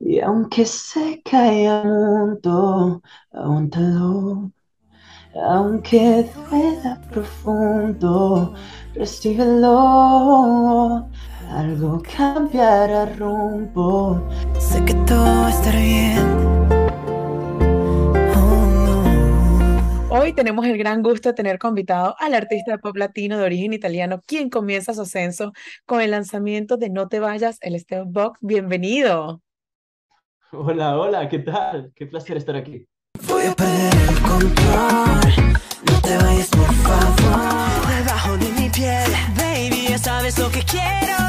Y aunque se caiga el mundo, aguántalo. Aunque duela profundo, recíbelo. Algo cambiará rumbo. Sé que todo estará bien. Oh, Hoy tenemos el gran gusto de tener convitado al artista de pop latino de origen italiano, quien comienza su ascenso con el lanzamiento de No te vayas, el Esteban Box. Bienvenido. Hola, hola, ¿qué tal? Qué placer estar aquí. Voy a perder el control. No te vayas, por favor. Debajo de mi piel, baby, ya sabes lo que quiero.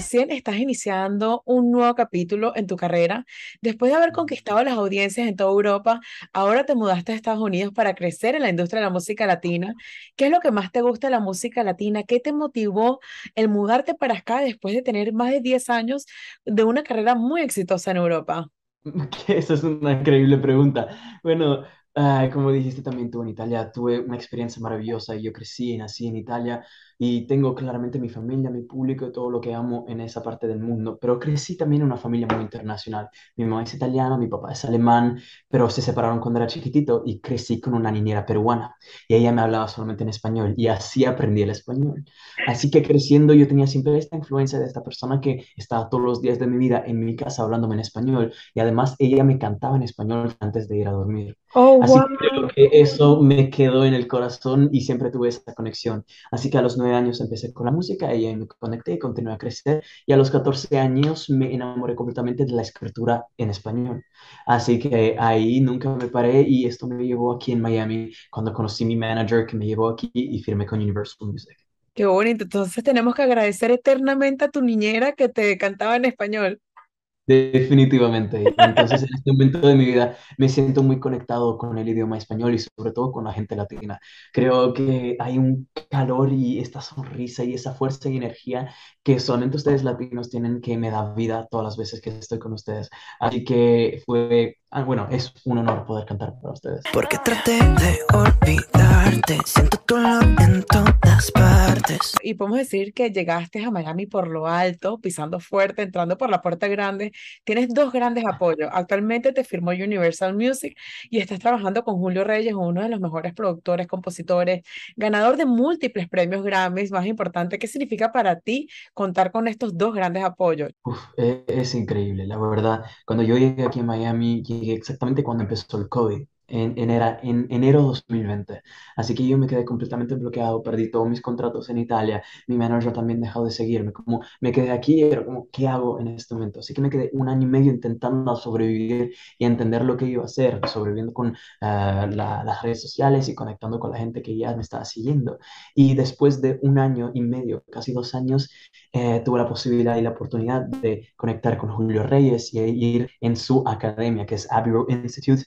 Recién estás iniciando un nuevo capítulo en tu carrera. Después de haber conquistado las audiencias en toda Europa, ahora te mudaste a Estados Unidos para crecer en la industria de la música latina. ¿Qué es lo que más te gusta de la música latina? ¿Qué te motivó el mudarte para acá después de tener más de 10 años de una carrera muy exitosa en Europa? Esa es una increíble pregunta. Bueno, ah, como dijiste también tú en Italia, tuve una experiencia maravillosa y yo crecí y nací en Italia y tengo claramente mi familia, mi público y todo lo que amo en esa parte del mundo, pero crecí también en una familia muy internacional. Mi mamá es italiana, mi papá es alemán, pero se separaron cuando era chiquitito y crecí con una niñera peruana y ella me hablaba solamente en español y así aprendí el español. Así que creciendo yo tenía siempre esta influencia de esta persona que estaba todos los días de mi vida en mi casa hablándome en español y además ella me cantaba en español antes de ir a dormir. Oh, Así wow. que creo que eso me quedó en el corazón y siempre tuve esa conexión. Así que a los nueve años empecé con la música y ahí me conecté y continué a crecer. Y a los 14 años me enamoré completamente de la escritura en español. Así que ahí nunca me paré y esto me llevó aquí en Miami cuando conocí mi manager que me llevó aquí y firmé con Universal Music. Qué bonito. Entonces tenemos que agradecer eternamente a tu niñera que te cantaba en español. Definitivamente. Entonces, en este momento de mi vida me siento muy conectado con el idioma español y sobre todo con la gente latina. Creo que hay un calor y esta sonrisa y esa fuerza y energía que solamente ustedes latinos tienen que me da vida todas las veces que estoy con ustedes. Así que fue, ah, bueno, es un honor poder cantar para ustedes. Porque traté de olvidarte. Siento tu olor en todas partes. Y podemos decir que llegaste a Miami por lo alto, pisando fuerte, entrando por la puerta grande. Tienes dos grandes apoyos. Actualmente te firmó Universal Music y estás trabajando con Julio Reyes, uno de los mejores productores, compositores, ganador de múltiples premios Grammys. Más importante, ¿qué significa para ti contar con estos dos grandes apoyos? Uf, e- es, increíble, la verdad. Cuando yo llegué aquí a Miami, exactamente cuando empezó el COVID, en, en, era- en enero 2020. Así que yo me quedé completamente bloqueado, perdí todos mis contratos en Italia, mi manager también dejó de seguirme, como me quedé aquí y era como, ¿qué hago en este momento? Así que me quedé un año y medio intentando sobrevivir y entender lo que iba a hacer, sobreviviendo con ah, la- las redes sociales y conectando con la gente que ya me estaba siguiendo. Y después de un año y medio, casi dos años, eh, tuve la posibilidad y la oportunidad de conectar con Julio Reyes y ir en su academia, que es Abbey Road Institute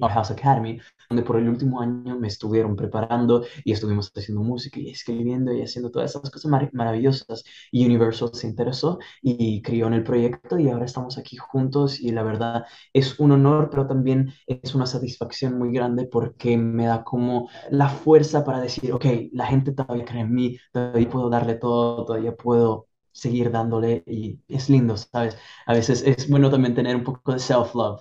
House Academy, donde por el último año me estuvieron preparando y estuvimos haciendo música y escribiendo y haciendo todas esas cosas mar- maravillosas. Y Universal se interesó y crió en el proyecto y ahora estamos aquí juntos y la verdad es un honor, pero también es una satisfacción muy grande porque me da como la fuerza para decir, ok, la gente todavía cree en mí, todavía puedo darle todo, todavía puedo seguir dándole y es lindo, ¿sabes? A veces es bueno también tener un poco de self-love.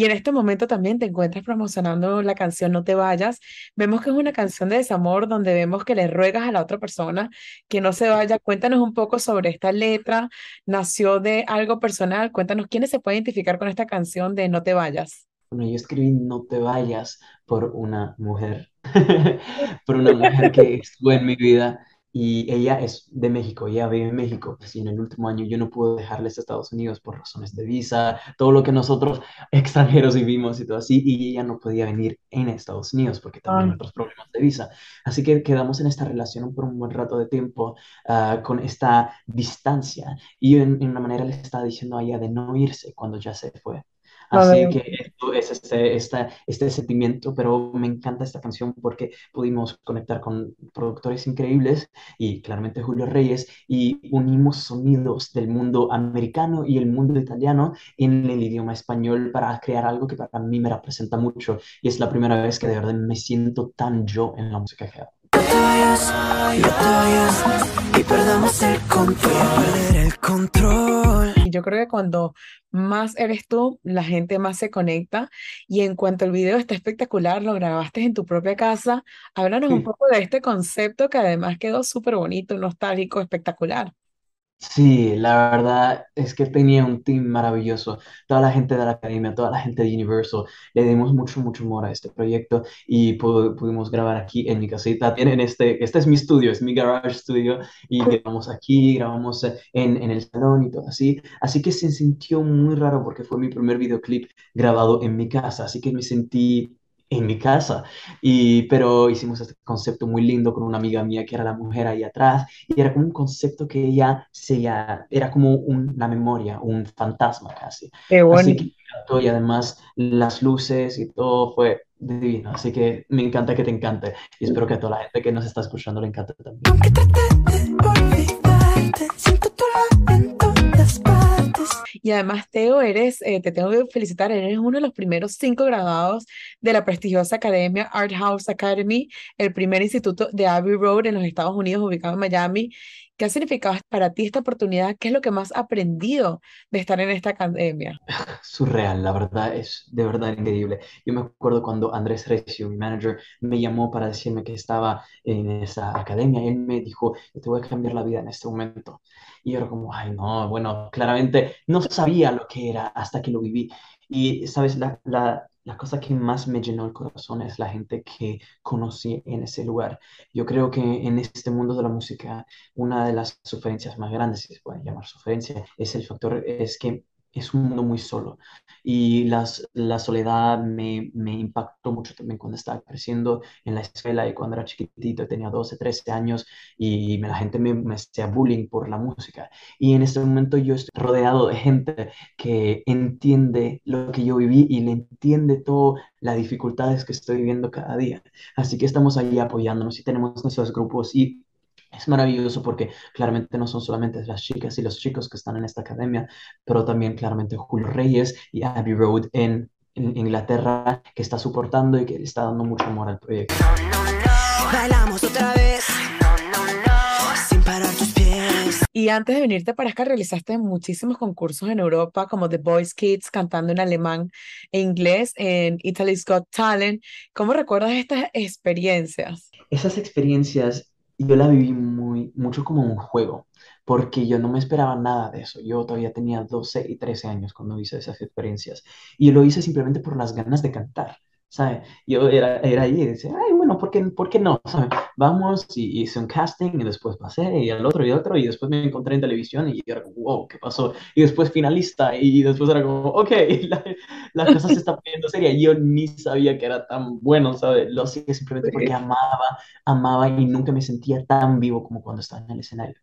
Y en este momento también te encuentras promocionando la canción No te vayas. Vemos que es una canción de desamor donde vemos que le ruegas a la otra persona que no se vaya. Cuéntanos un poco sobre esta letra. ¿Nació de algo personal? Cuéntanos quiénes se pueden identificar con esta canción de No te vayas. Bueno, yo escribí No te vayas por una mujer, por una mujer que estuvo en mi vida y ella es de México, ella vive en México. Pues, y en el último año yo no pude dejarles a Estados Unidos por razones de visa, todo lo que nosotros extranjeros vivimos y todo así, y ella no podía venir en Estados Unidos porque también Ah, otros problemas de visa. Así que quedamos en esta relación por un buen rato de tiempo, ah, con esta distancia y en, en una manera le estaba diciendo a ella de no irse cuando ya se fue. Así que esto es este, esta- este sentimiento, pero me encanta esta canción porque pudimos conectar con productores increíbles y claramente Julio Reyes y unimos sonidos del mundo americano y el mundo italiano en el idioma español para crear algo que para mí me representa mucho y es la primera vez que de verdad me siento tan yo en la música que hago. Y perdamos el control. Perder el control. Y yo creo que cuando más eres tú, la gente más se conecta. Y en cuanto el video está espectacular, lo grabaste en tu propia casa. Háblanos un poco de este concepto que además quedó súper bonito, nostálgico, espectacular. Sí, la verdad es que tenía un team maravilloso. Toda la gente de la academia, toda la gente de Universal, le dimos mucho, mucho amor a este proyecto y pu- pudimos grabar aquí en mi casita. Tienen este, este es mi estudio, es mi garage studio y grabamos aquí, grabamos eh, en, en el salón y todo así. Así que se sintió muy raro porque fue mi primer videoclip grabado en mi casa, así que me sentí en mi casa. Y, pero hicimos este concepto muy lindo con una amiga mía que era la mujer ahí atrás y era como un concepto que ella se ya, era como un- una memoria, un fantasma casi. Qué Así que y además las luces y todo fue divino. Así que me encanta que te encante y espero que a toda la gente que nos está escuchando le encante también. Y además, Teo, eres, eh, te tengo que felicitar, eres uno de los primeros cinco graduados de la prestigiosa academia Art House Academy, el primer instituto de Abbey Road en los Estados Unidos, ubicado en Miami. ¿Qué ha significado para ti esta oportunidad? ¿Qué es lo que más has aprendido de estar en esta academia? surreal, la verdad es de verdad increíble. Yo me acuerdo cuando Andrés Recio, mi manager, me llamó para decirme que estaba en esa academia. Él me dijo, te voy a cambiar la vida en este momento. Y yo era como, ay, no, bueno, claramente no sabía lo que era hasta que lo viví. Y, sabes, la, la, la cosa que más me llenó el corazón es la gente que conocí en ese lugar. Yo creo que en este mundo de la música, una de las suferencias más grandes, si se puede llamar suferencia, es el factor, es que es un mundo muy solo. Y las, la soledad me, me impactó mucho también cuando estaba creciendo en la escuela y cuando era chiquitito, tenía 12 13 años y la gente me, me hacía bullying por la música. Y en este momento yo estoy rodeado de gente que entiende lo que yo viví y le entiende todas las dificultades que estoy viviendo cada día. Así que estamos ahí apoyándonos y tenemos nuestros grupos y... Es maravilloso porque claramente no son solamente las chicas y los chicos que están en esta academia, pero también claramente Julio Reyes y Abbey Road en, en Inglaterra, que está soportando y que le está dando mucho amor al proyecto. Bailamos otra vez. Sin parar tus pies. Y antes de venirte para acá, realizaste muchísimos concursos en Europa, como The Voice Kids, cantando en alemán e inglés, en Italy's Got Talent. ¿Cómo recuerdas estas experiencias? Esas experiencias yo la viví muy, mucho como un juego, porque yo no me esperaba nada de eso. Yo todavía tenía 12 y 13 años cuando hice esas experiencias. Y lo hice simplemente por las ganas de cantar. ¿Sabes? Yo era, era ahí y decía, ay, bueno, ¿por qué, por qué no? ¿Sabes? Vamos y hice un casting y después pasé y al otro y otro y después me encontré en televisión y yo era como, wow, ¿qué pasó? Y después finalista y después era como, ok, la, la cosa se está poniendo seria. Yo ni sabía que era tan bueno, ¿sabes? Lo hacía simplemente porque amaba, amaba y nunca me sentía tan vivo como cuando estaba en el escenario.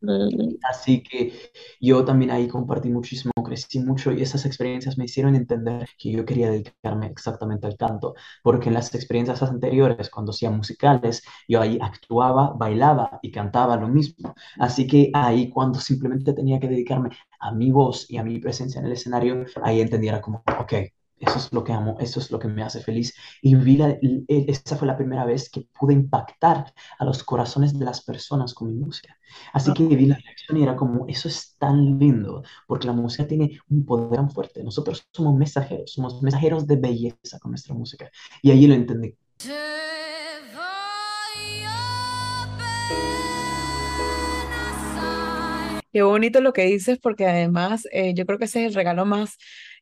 Así que yo también ahí compartí muchísimo, crecí mucho y esas experiencias me hicieron entender que yo quería dedicarme exactamente al canto, porque en las experiencias anteriores, cuando hacía musicales, yo ahí actuaba, bailaba y cantaba lo mismo. Así que ahí cuando simplemente tenía que dedicarme a mi voz y a mi presencia en el escenario, ahí entendiera como, ok. Eso es lo que amo, eso es lo que me hace feliz. Y vi la- el- esa fue la primera vez que pude impactar a los corazones de las personas con mi música. Así que vi la reacción y era como, eso es tan lindo, porque la música tiene un poder tan fuerte. Nosotros somos mensajeros, somos mensajeros de belleza con nuestra música. Y ahí lo entendí. Qué bonito lo que dices, porque además eh, yo creo que ese es el regalo más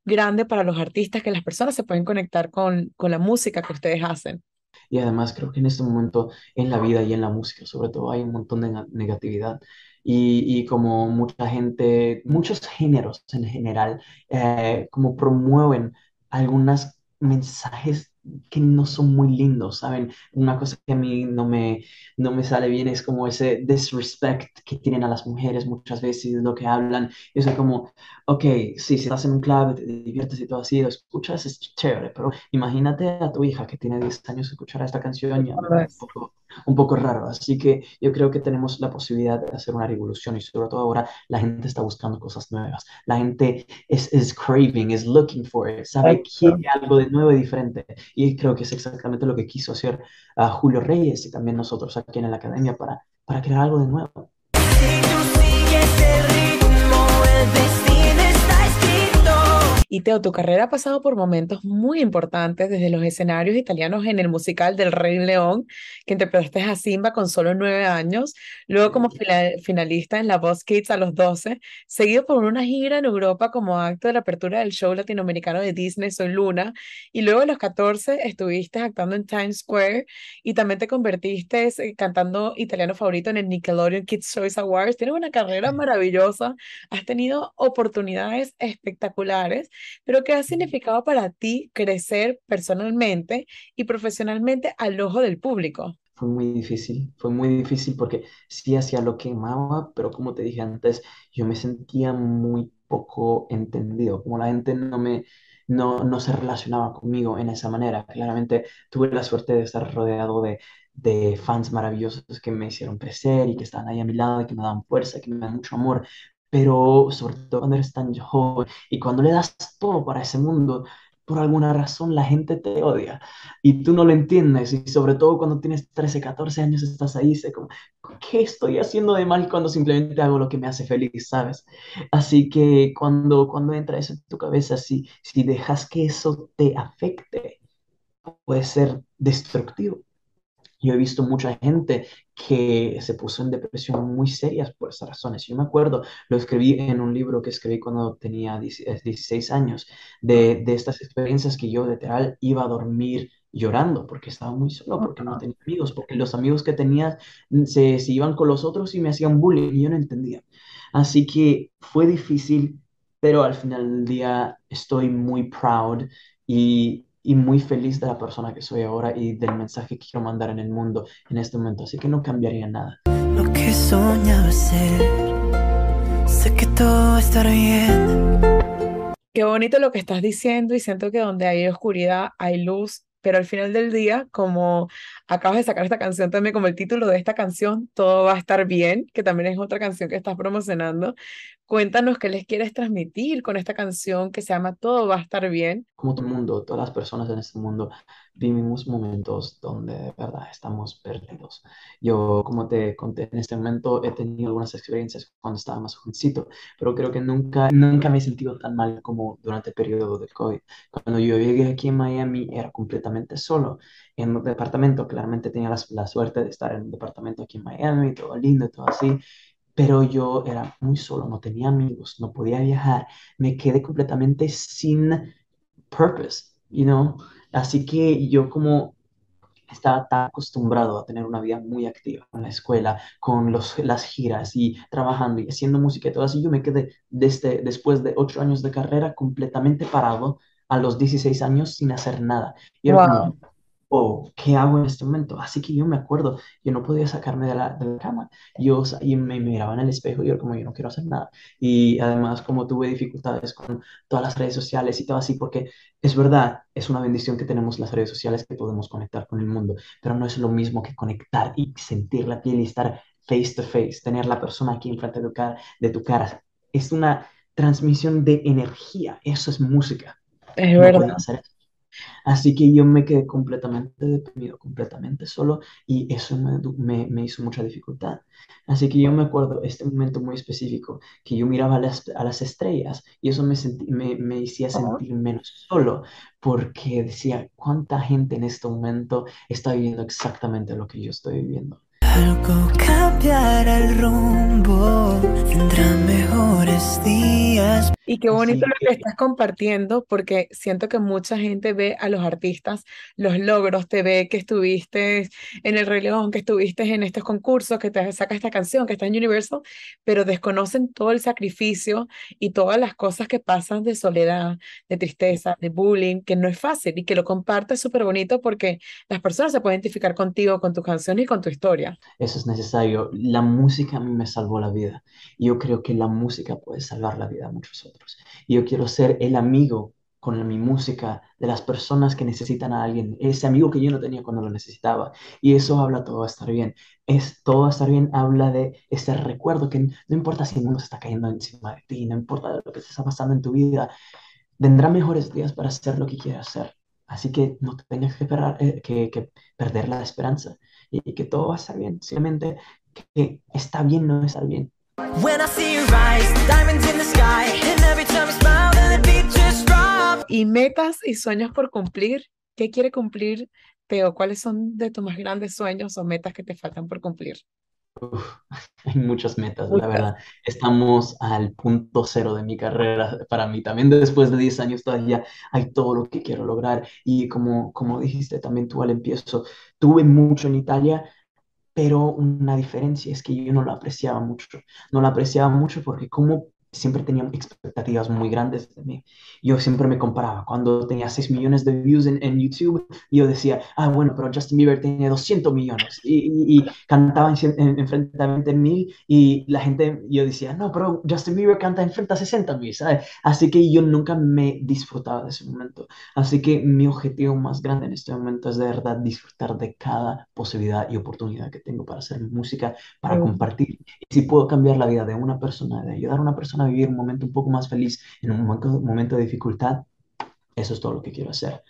grande para los artistas, que las personas se pueden conectar con, con la música que ustedes hacen. Y además creo que en este momento en la vida y en la música, sobre todo, hay un montón de nega- negatividad. Y, y como mucha gente, muchos géneros en general, eh, como promueven algunos mensajes que no son muy lindos, ¿saben? Una cosa que a mí no me, no me sale bien es como ese disrespect que tienen a las mujeres muchas veces, lo que hablan. Eso es como, ok, sí, si estás en un club, te diviertes y todo así, lo escuchas, es chévere, pero imagínate a tu hija que tiene 10 años escuchar esta canción y poco, un poco raro. Así que yo creo que tenemos la posibilidad de hacer una revolución y sobre todo ahora la gente está buscando cosas nuevas. La gente es, es craving, es looking for it, sabe, quiere algo de nuevo y diferente. Y creo que es exactamente lo que quiso hacer Julio Reyes y también nosotros aquí en la academia para, para crear algo de nuevo. Y Teo, tu carrera ha pasado por momentos muy importantes, desde los escenarios italianos en el musical del Rey León, que interpretaste a Simba con solo nueve años, luego como finalista en La Voz Kids a los 12, seguido por una gira en Europa como acto de la apertura del show latinoamericano de Disney Soy Luna, y luego a los 14 estuviste actuando en Times Square y también te convertiste eh, cantando italiano favorito en el Nickelodeon Kids Choice Awards. Tienes una carrera maravillosa, has tenido oportunidades espectaculares pero ¿qué ha significado para ti crecer personalmente y profesionalmente al ojo del público? Fue muy difícil, fue muy difícil porque sí hacía lo que amaba, pero como te dije antes, yo me sentía muy poco entendido, como la gente no me, no, no se relacionaba conmigo en esa manera. Claramente tuve la suerte de estar rodeado de, de fans maravillosos que me hicieron crecer y que estaban ahí a mi lado y que me daban fuerza, que me dan mucho amor, pero sobre todo cuando eres tan joven y cuando le das todo para ese mundo, por alguna razón la gente te odia y tú no lo entiendes y sobre todo cuando tienes 13 14 años estás ahí, sé como, ¿qué estoy haciendo de mal cuando simplemente hago lo que me hace feliz, ¿sabes? Así que cuando, cuando entra eso en tu cabeza, si, si dejas que eso te afecte, puede ser destructivo. Yo he visto mucha gente que se puso en depresión muy serias por esas razones. Yo me acuerdo, lo escribí en un libro que escribí cuando tenía 16 años, de, de estas experiencias que yo literal iba a dormir llorando porque estaba muy solo, porque no tenía amigos, porque los amigos que tenía se, se iban con los otros y me hacían bullying y yo no entendía. Así que fue difícil, pero al final del día estoy muy proud y, y muy feliz de la persona que soy ahora y del mensaje que quiero mandar en el mundo en este momento. Así que no cambiaría nada. Lo que soñaba ser. Sé que todo estará bien. Qué bonito lo que estás diciendo y siento que donde hay oscuridad hay luz, pero al final del día, como acabas de sacar esta canción también como el título de esta canción, Todo va a estar bien, que también es otra canción que estás promocionando. Cuéntanos qué les quieres transmitir con esta canción que se llama Todo va a estar bien. Como todo el mundo, todas las personas en este mundo, vivimos momentos donde de verdad estamos perdidos. Yo, como te conté en este momento, he tenido algunas experiencias cuando estaba más jovencito, pero creo que nunca, nunca me he sentido tan mal como durante el periodo del COVID. Cuando yo llegué aquí en Miami, era completamente solo en un departamento. Claramente tenía la, la suerte de estar en un departamento aquí en Miami, todo lindo y todo así pero yo era muy solo, no tenía amigos, no podía viajar, me quedé completamente sin purpose, you know? Así que yo como estaba tan acostumbrado a tener una vida muy activa con la escuela, con los, las giras y trabajando y haciendo música y todo así, yo me quedé desde, después de ocho años de carrera completamente parado a los 16 años sin hacer nada. Y era Wow. como, o ¿qué hago en este momento? Así que yo me acuerdo, yo no podía sacarme de la, de la cama, yo y me miraba en el espejo y yo como yo no quiero hacer nada. Y además como tuve dificultades con todas las redes sociales y todo así, porque es verdad, es una bendición que tenemos las redes sociales que podemos conectar con el mundo, pero no es lo mismo que conectar y sentir la piel y estar face to face, tener la persona aquí enfrente de tu cara, de tu cara. Es una transmisión de energía, eso es música, Es no verdad. hacer eso. Así que yo me quedé completamente deprimido, completamente solo y eso me, me, me hizo mucha dificultad. Así que yo me acuerdo este momento muy específico que yo miraba a las, a las estrellas y eso me, sentí- me, me hacía sentir menos solo porque decía, ¿cuánta gente en este momento está viviendo exactamente lo que yo estoy viviendo? Algo cambiará el rumbo, vendrán mejores días. Y qué bonito Así lo que que estás compartiendo, porque siento que mucha gente ve a los artistas, los logros, te ve que estuviste en el Rey León, que estuviste en estos concursos, que te saca esta canción, que está en Universal, pero desconocen todo el sacrificio y todas las cosas que pasan de soledad, de tristeza, de bullying, que no es fácil y que lo compartes súper bonito porque las personas se pueden identificar contigo, con tus canciones y con tu historia. Eso es necesario. La música me salvó la vida. Yo creo que la música puede salvar la vida a muchos otros. Y yo quiero ser el amigo con mi música de las personas que necesitan a alguien, ese amigo que yo no tenía cuando lo necesitaba. Y eso habla todo a estar bien. Es todo a estar bien, habla de ese recuerdo que no importa si el mundo se está cayendo encima de ti, no importa lo que te está pasando en tu vida, vendrán mejores días para hacer lo que quieras hacer. Así que no tengas que, esperar, eh, que, que perder la esperanza y, que todo va a estar bien. Simplemente que está bien no estar bien. Y metas y sueños por cumplir. ¿Qué quiere cumplir Teo? ¿Cuáles son de tus más grandes sueños o metas que te faltan por cumplir? Uf, hay muchas metas, la verdad. Estamos al punto cero de mi carrera para mí. También después de 10 años todavía hay todo lo que quiero lograr. Y como, como dijiste también tú al empiezo, tuve mucho en Italia, pero una diferencia es que yo no lo apreciaba mucho. No lo apreciaba mucho porque como siempre tenía expectativas muy grandes de mí. Yo siempre me comparaba. Cuando tenía 6 millones de views en, en YouTube, yo decía, ah, bueno, pero Justin Bieber tiene 200 millones. Y, y, y cantaba en, en, en frente a 20 mil y la gente, yo decía, no, pero Justin Bieber canta en frente a 60 mil, ¿sabes? Así que yo nunca me disfrutaba de ese momento. Así que mi objetivo más grande en este momento es de verdad disfrutar de cada posibilidad y oportunidad que tengo para hacer música, para compartir. Y si puedo cambiar la vida de una persona, de ayudar a una persona vivir un momento un poco más feliz en un momento de dificultad, eso es todo lo que quiero hacer.